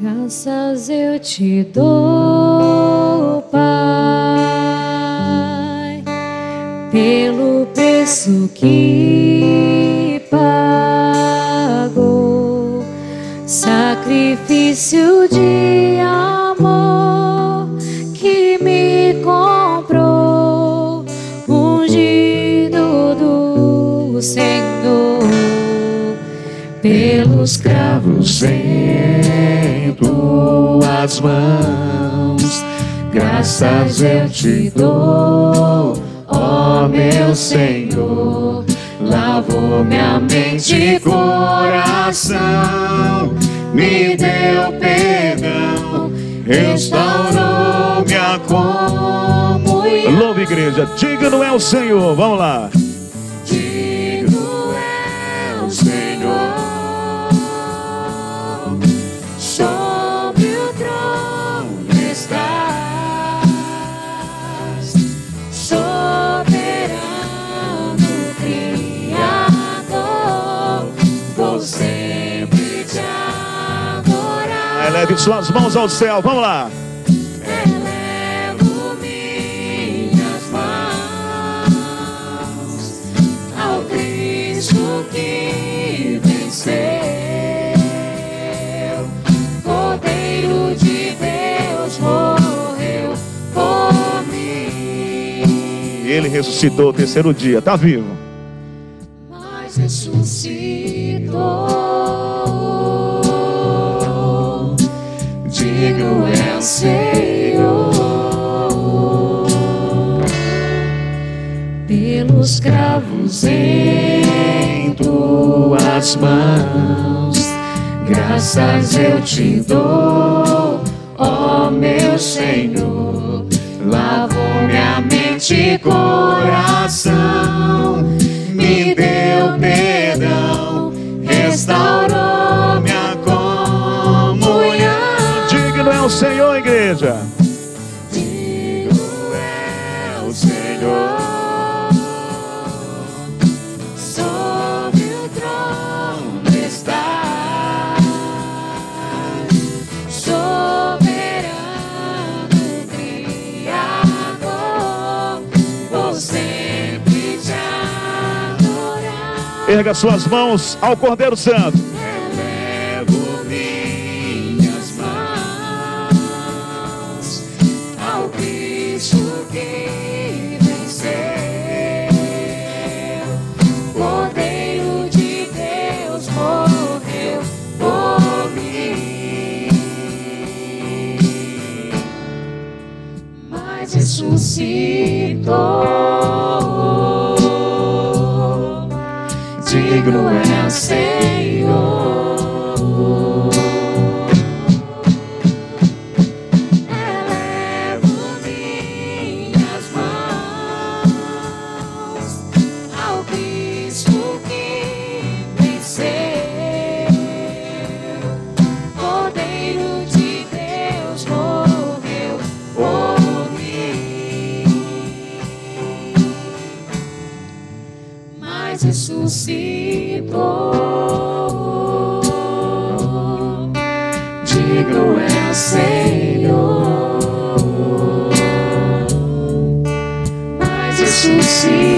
Graças eu te dou, Pai, pelo preço que pagou, sacrifício de amor do Senhor, pelos cravos em tuas mãos, graças eu te dou, ó meu Senhor. Lavou minha mente e coração, me deu perdão, restaurou minha comunhão. Louva, igreja. Digno é o Senhor. Vamos lá. Eleve suas mãos ao céu. Vamos lá. Elevo minhas mãos ao Cristo que venceu, Cordeiro de Deus morreu por mim, Ele ressuscitou o terceiro dia. Está vivo. mas ressuscitou. Digno o Senhor pelos cravos em tuas mãos. Graças eu te dou, ó meu Senhor. Lavou minha mente e coração, igreja. Digno é o Senhor, sobre o trono está, soberano Criador, vou sempre te adorar. Erga suas mãos ao Cordeiro Santo. Ressuscitou. Digno é o Senhor. Mas ressuscitou. Digno é o Senhor, mas ressuscitou.